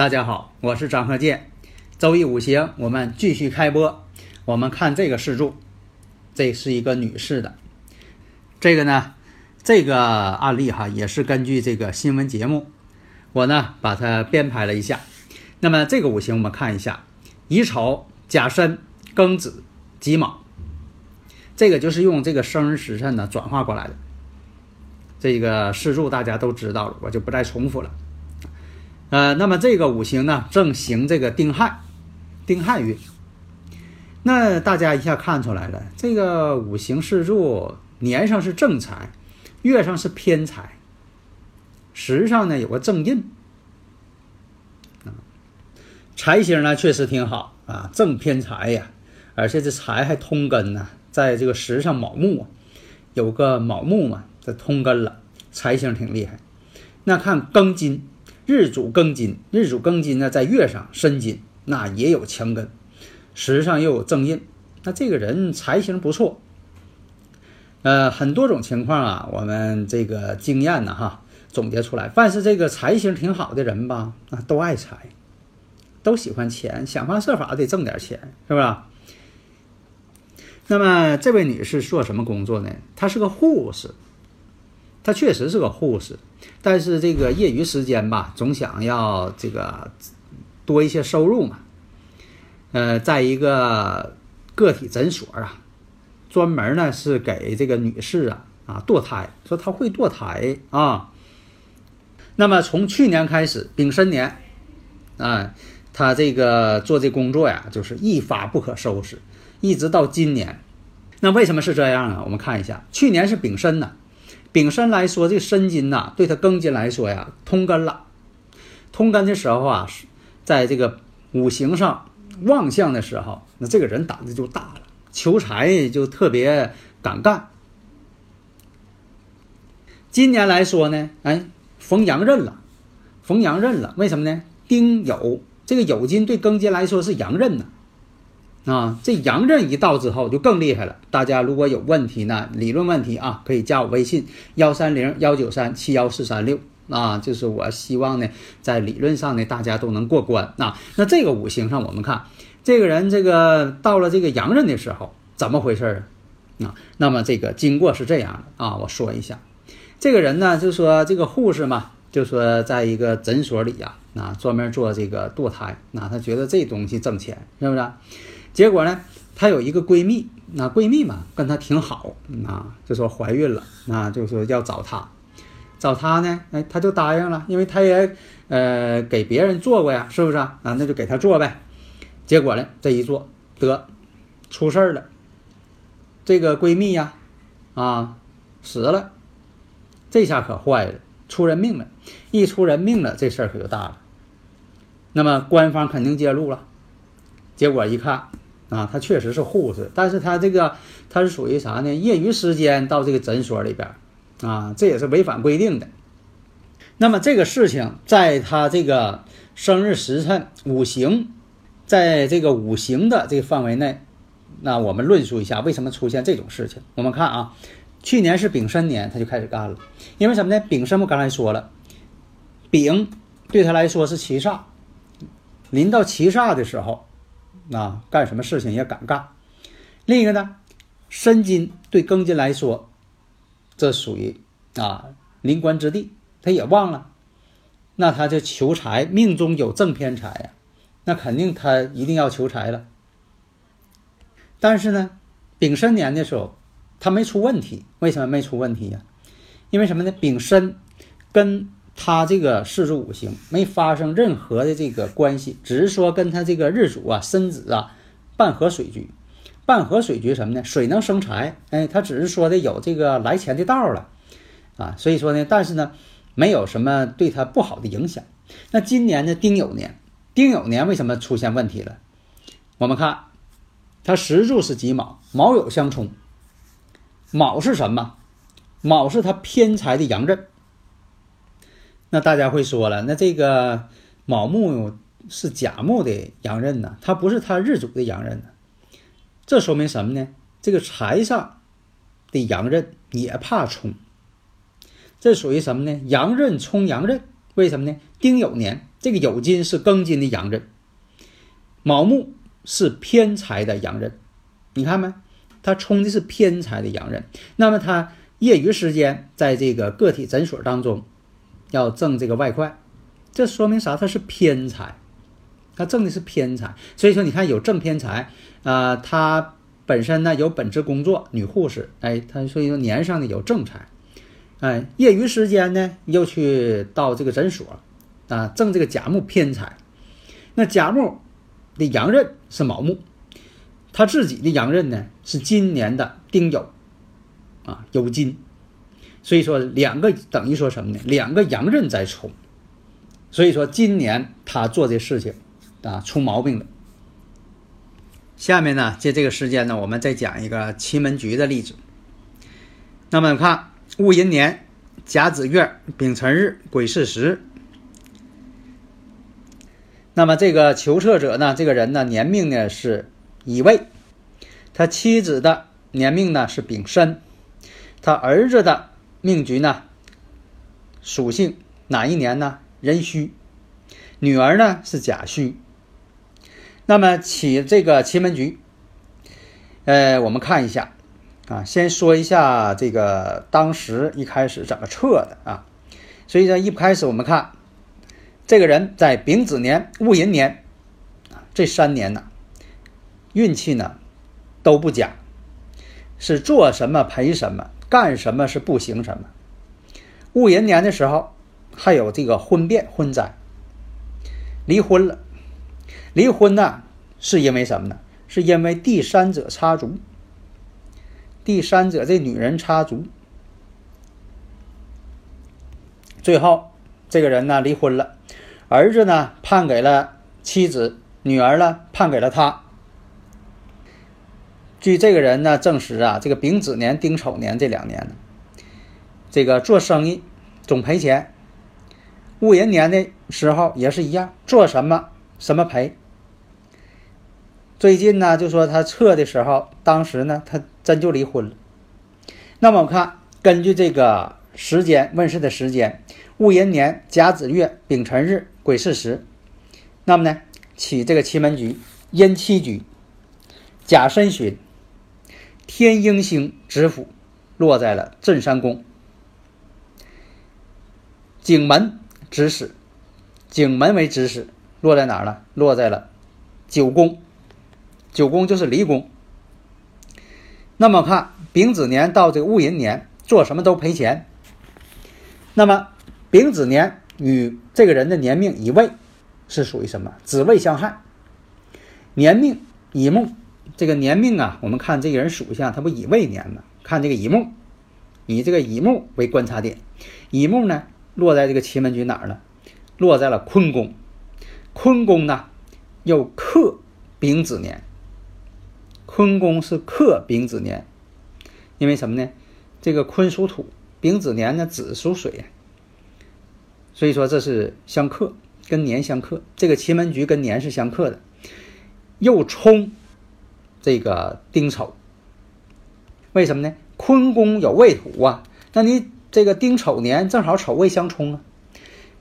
大家好，我是张鹤剑。周易五行，我们继续开播。我们看这个四柱，这是一个女士的。这个呢，这个案例哈，也是根据这个新闻节目，我呢把它编排了一下。那么这个五行，我们看一下：乙丑、甲申、庚子、己卯。这个就是用这个生日时辰呢转化过来的。这个四柱大家都知道了，我就不再重复了。呃，那么这个五行呢，正行这个丁亥，丁亥月。那大家一下看出来了，这个五行四柱年上是正财，月上是偏财，时上呢有个正印。财星呢确实挺好啊，正偏财呀，而且这财还通根呢，在这个时上卯木啊，有个卯木嘛，这通根了，财星挺厉害。那看庚金。日主庚金，日主庚金呢，在月上申金，那也有强根，时上又有正印，那这个人财星不错。呃，很多种情况啊，我们这个经验呢，哈，总结出来，凡是这个财星挺好的人吧，啊，都爱财，都喜欢钱，想方设法得挣点钱，是不是？那么这位女士做什么工作呢？她是个护士。他确实是个护士，但是这个业余时间吧，总想要这个多一些收入嘛。呃，在一个个体诊所啊，专门呢是给这个女士啊啊堕胎，说她会堕胎啊。那么从去年开始，丙申年啊，他这个做这工作呀，就是一发不可收拾，一直到今年。那为什么是这样啊？我们看一下，去年是丙申呢。丙申来说，这申金呐，对他庚金来说呀，通根了。通根的时候啊，在这个五行上旺相的时候，那这个人胆子就大了，求财就特别敢干。今年来说呢，哎，逢阳刃了，逢阳刃了，为什么呢？丁酉，这个酉金对庚金来说是阳刃呢。啊这阳刃一到之后就更厉害了。大家如果有问题呢，理论问题啊，可以加我微信幺三零幺九三七幺四三六啊。就是我希望呢，在理论上呢，大家都能过关啊。那这个五行上，我们看这个人这个到了这个阳刃的时候，怎么回事啊？啊，那么这个经过是这样的啊，我说一下，这个人呢，就说这个护士嘛，就说在一个诊所里呀，啊，专门做这个堕胎，那他觉得这东西挣钱，是不是？结果呢，她有一个闺蜜，那闺蜜嘛跟她挺好，啊，就说怀孕了，那就说要找她。找她呢，哎，她就答应了，因为她也呃给别人做过呀，是不是啊？那就给她做呗。结果呢，这一做得出事儿了，这个闺蜜呀，啊死了，这下可坏了，出人命了。一出人命了，这事儿可就大了。那么官方肯定介入了，结果一看啊，他确实是护士，但是他这个他是属于啥呢？业余时间到这个诊所里边。啊，这也是违反规定的。那么这个事情，在他这个生日时辰五行，在这个五行的这个范围内，那我们论述一下为什么出现这种事情。我们看啊，去年是丙申年，他就开始干了。因为什么呢？丙申我刚才说了，丙对他来说是七煞，临到七煞的时候，啊，干什么事情也敢干。另一个呢，申金对庚金来说。这属于啊临官之地，他也忘了，那他就求财，命中有正偏财呀，那肯定他一定要求财了。但是呢，丙申年的时候，他没出问题，为什么没出问题呀？因为什么呢？丙申跟他这个四柱五行没发生任何的这个关系，只是说跟他这个日主啊申子啊半合水局。半合水局什么呢？水能生财，哎，他只是说的有这个来钱的道了，啊，所以说呢，但是呢，没有什么对他不好的影响。那今年呢，丁酉年，丁酉年为什么出现问题了？我们看，它时柱是己卯，卯酉相冲，卯是什么？卯是它偏财的阳刃。那大家会说了，那这个卯木是甲木的阳刃呢？它不是它日主的阳刃呢？这说明什么呢？这个财上的阳刃也怕冲，这属于什么呢？阳刃冲阳刃，为什么呢？丁酉年这个酉金是庚金的阳刃，卯木是偏财的阳刃，你看没？它冲的是偏财的阳刃，那么他业余时间在这个个体诊所当中要挣这个外快，这说明啥？他是偏财。他挣的是偏财，所以说你看有正偏财啊，他本身呢有本职工作，女护士，哎，他所以说年上呢有正财，哎，业余时间呢又去到这个诊所啊，挣这个甲木偏财。那甲木的阳刃是卯木，他自己的阳刃呢是今年的丁酉啊，酉金，所以说两个等于说什么呢？两个阳刃在冲，所以说今年他做这事情。啊，出毛病了。下面呢，借这个时间呢，我们再讲一个奇门局的例子。那么看戊寅年甲子月丙辰日癸巳时。那么这个求测者呢，这个人呢，年命呢是乙未，他妻子的年命呢是丙申，他儿子的命局呢属性哪一年呢？壬戌，女儿呢是甲戌。那么起这个奇门局，呃，我们看一下啊，先说一下这个当时一开始怎么测的啊。所以说一开始我们看这个人在丙子年、戊寅年啊这三年呢，运气呢都不假，是做什么赔什么，干什么是不行什么。戊寅年的时候还有这个婚变、婚灾，离婚了。离婚呢，是因为什么呢？是因为第三者插足。第三者这女人插足，最后这个人呢离婚了，儿子呢判给了妻子，女儿呢判给了他。据这个人呢证实啊，这个丙子年、丁丑年这两年呢，这个做生意总赔钱。戊寅年的时候也是一样，做什么什么赔。最近呢，就说他测的时候，当时呢，他真就离婚了。那么我看，根据这个时间问世的时间，戊寅年甲子月丙辰日癸巳时，那么呢，起这个奇门局阴七局，甲申旬，天鹰星指府落在了镇山宫，景门指使，景门为指使，落在哪儿了？落在了九宫。九宫就是离宫，那么看丙子年到这个戊寅年，做什么都赔钱。那么丙子年与这个人的年命乙未是属于什么？子未相害。年命乙木，这个年命啊，我们看这个人属相，他不乙未年吗？看这个乙木，以这个乙木为观察点，乙木呢落在这个奇门局哪儿呢？落在了坤宫，坤宫呢又克丙子年。坤宫是克丙子年，因为什么呢？这个坤属土，丙子年呢子属水，所以说这是相克，跟年相克。这个奇门局跟年是相克的，又冲这个丁丑，为什么呢？坤宫有未土啊，那你这个丁丑年正好丑未相冲啊。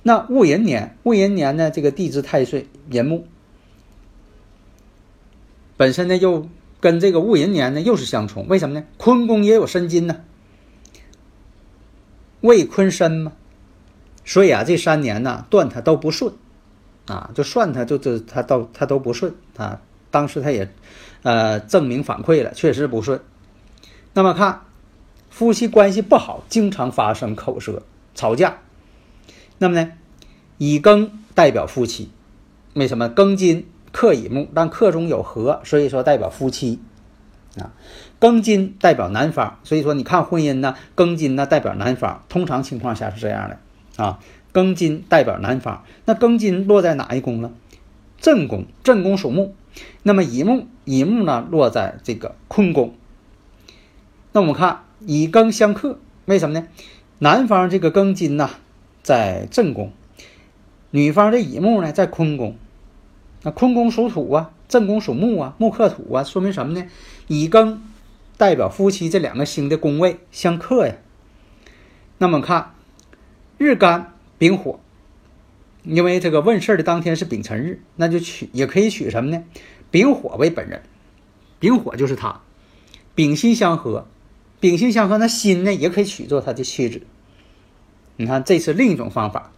那戊寅年，戊寅年呢这个地支太岁寅木，本身呢又。跟这个戊寅年呢又是相冲，为什么呢？坤宫也有申金呢，未坤申嘛，所以啊，这三年呢断他都不顺，啊，就算他就这他都他都不顺啊。当时他也呃证明反馈了，确实不顺。那么看夫妻关系不好，经常发生口舌吵架。那么呢，乙庚代表夫妻，为什么庚金？克乙木，但克中有合，所以说代表夫妻啊。庚金代表男方，所以说你看婚姻呢，庚金呢代表男方，通常情况下是这样的啊。庚金代表男方，那庚金落在哪一宫呢？正宫，正宫属木。那么乙木，乙木呢落在这个坤宫。那我们看乙庚相克，为什么呢？男方这个庚金呢在正宫，女方的乙木呢在坤宫。那坤宫属土啊，正宫属木啊，木克土啊，说明什么呢？乙庚代表夫妻这两个星的宫位相克呀。那么看日干丙火，因为这个问事的当天是丙辰日，那就取也可以取什么呢？丙火为本人，丙火就是他，丙辛相合，丙辛相合，那辛呢也可以取作他的妻子。你看，这是另一种方法。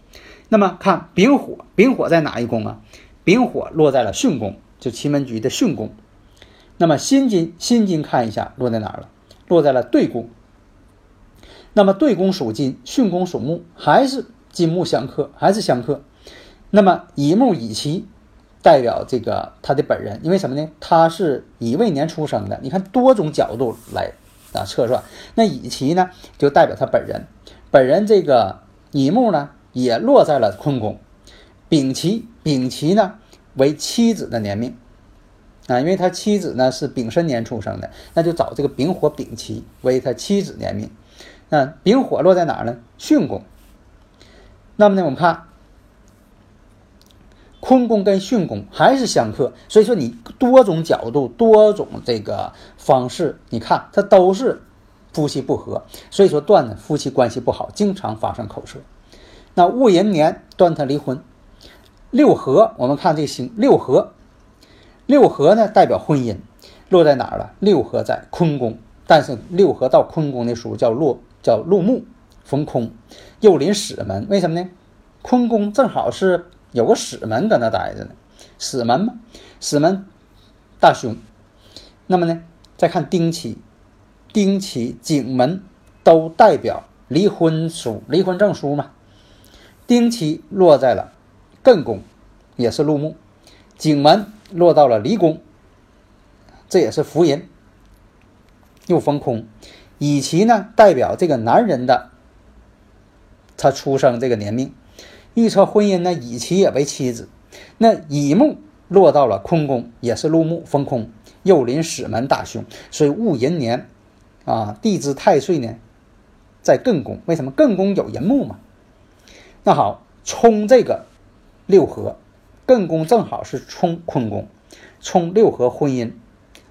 那么看丙火，丙火在哪一宫啊？丙火落在了巽宫，就奇门局的巽宫。那么辛金，辛金看一下落在哪儿了？落在了兑宫。那么对宫属金，巽宫属木，还是金木相克，还是相克。那么乙木乙奇代表这个他的本人，因为什么呢？他是乙未年出生的。你看多种角度来啊测算。那乙奇呢，就代表他本人。本人这个乙木呢，也落在了坤宫。丙奇，丙奇呢为妻子的年命啊，因为他妻子呢是丙申年出生的，那就找这个丙火丙奇为他妻子年命。那丙火落在哪儿呢？巽宫。那么呢，我们看坤宫跟巽宫还是相克，所以说你多种角度、多种这个方式，你看它都是夫妻不和，所以说断的夫妻关系不好，经常发生口舌。那戊寅年断他离婚。六合，我们看这个星六合，六合呢代表婚姻，落在哪儿了？六合在坤宫，但是六合到坤宫的时候叫落叫入木逢空，又临死门，为什么呢？坤宫正好是有个死门搁那待着呢，死门嘛，死门大凶。那么呢，再看丁期，丁期景门都代表离婚书、离婚证书嘛，丁期落在了。艮宫也是入木，景门落到了离宫，这也是福人，又逢空。乙奇呢，代表这个男人的他出生这个年命，预测婚姻呢，乙奇也为妻子。那乙木落到了坤宫，也是禄木封空，又临死门大凶，所以戊寅年啊，地支太岁呢在艮宫，为什么艮宫有寅木嘛？那好，冲这个。六合，艮宫正好是冲坤宫，冲六合婚姻，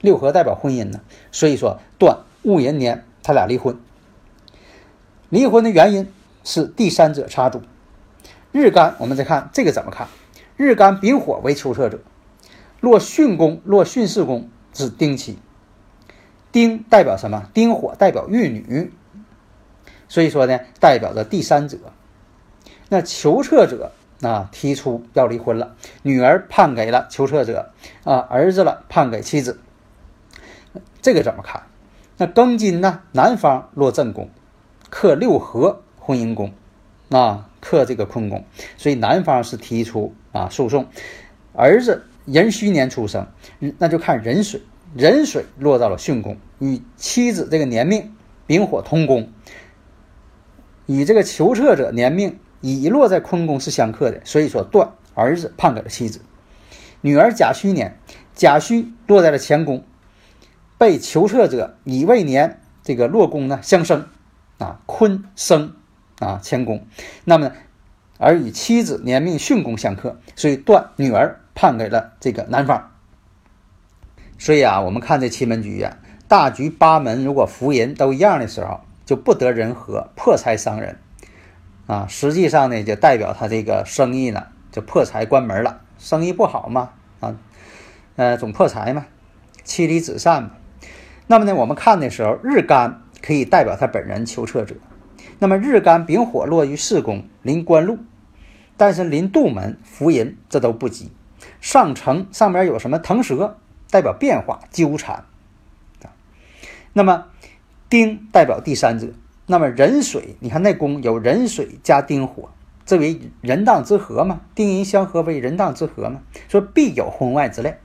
六合代表婚姻呢，所以说断戊寅年他俩离婚。离婚的原因是第三者插足。日干，我们再看这个怎么看？日干丙火为求测者，落巽宫，落巽四宫指丁期。丁代表什么？丁火代表玉女，所以说呢，代表着第三者。那求测者。啊，提出要离婚了，女儿判给了求测者，啊，儿子了判给妻子。这个怎么看？那庚金呢？男方落正宫，克六合婚姻宫，啊，克这个坤宫，所以男方是提出啊诉讼。儿子壬戌年出生，那就看壬水，壬水落到了巽宫，与妻子这个年命丙火同宫，与这个求测者年命乙落在坤宫是相克的，所以说断儿子判给了妻子。女儿甲戌年，甲戌落在了乾宫，被求测者乙未年这个落宫呢相生，啊坤生啊乾宫，那么而与妻子年命巽宫相克，所以断女儿判给了这个男方。所以啊，我们看这奇门局呀，大局八门如果福人都一样的时候，就不得人和，破财伤人啊。实际上呢，就代表他这个生意呢就破财关门了。生意不好嘛，啊，呃，总破财嘛，妻离子散嘛。那么呢，我们看的时候，日干可以代表他本人求测者。那么日干丙火落于四宫，临官禄，但是临杜门福银，这都不吉。上承上边有什么腾蛇，代表变化纠缠啊。那么丁代表第三者。那么壬水，你看那宫有壬水加丁火。这为人当之合嘛，丁寅相合为人当之合嘛，说必有婚外之恋。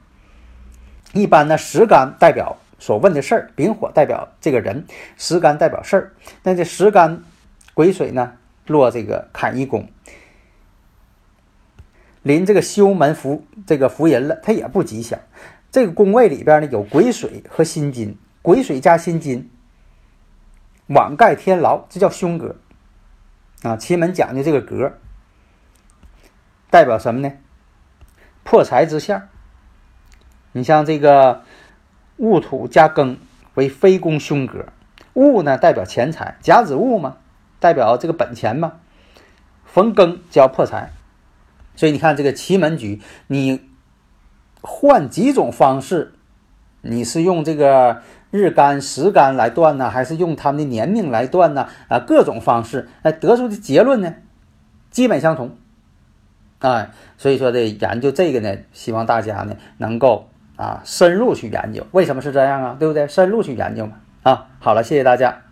一般呢，时干代表所问的事儿，丙火代表这个人，时干代表事儿。那这时干癸水呢，落这个坎一宫，临这个修门福这个福人了，它也不吉祥。这个宫位里边呢，有癸水和辛金，癸水加辛金，网盖天牢，这叫凶格。啊，奇门讲究这个格，代表什么呢？破财之象。你像这个戊土加庚为非宫凶格，戊呢代表钱财，甲子戊嘛，代表这个本钱嘛。逢庚就要破财，所以你看这个奇门局，你换几种方式，你是用这个。日干时干来断呢，还是用他们的年命来断呢？啊，各种方式，哎，得出的结论呢，基本相同，哎，所以说的研究这个呢，希望大家呢能够啊深入去研究，为什么是这样啊？对不对？深入去研究嘛。啊，好了，谢谢大家。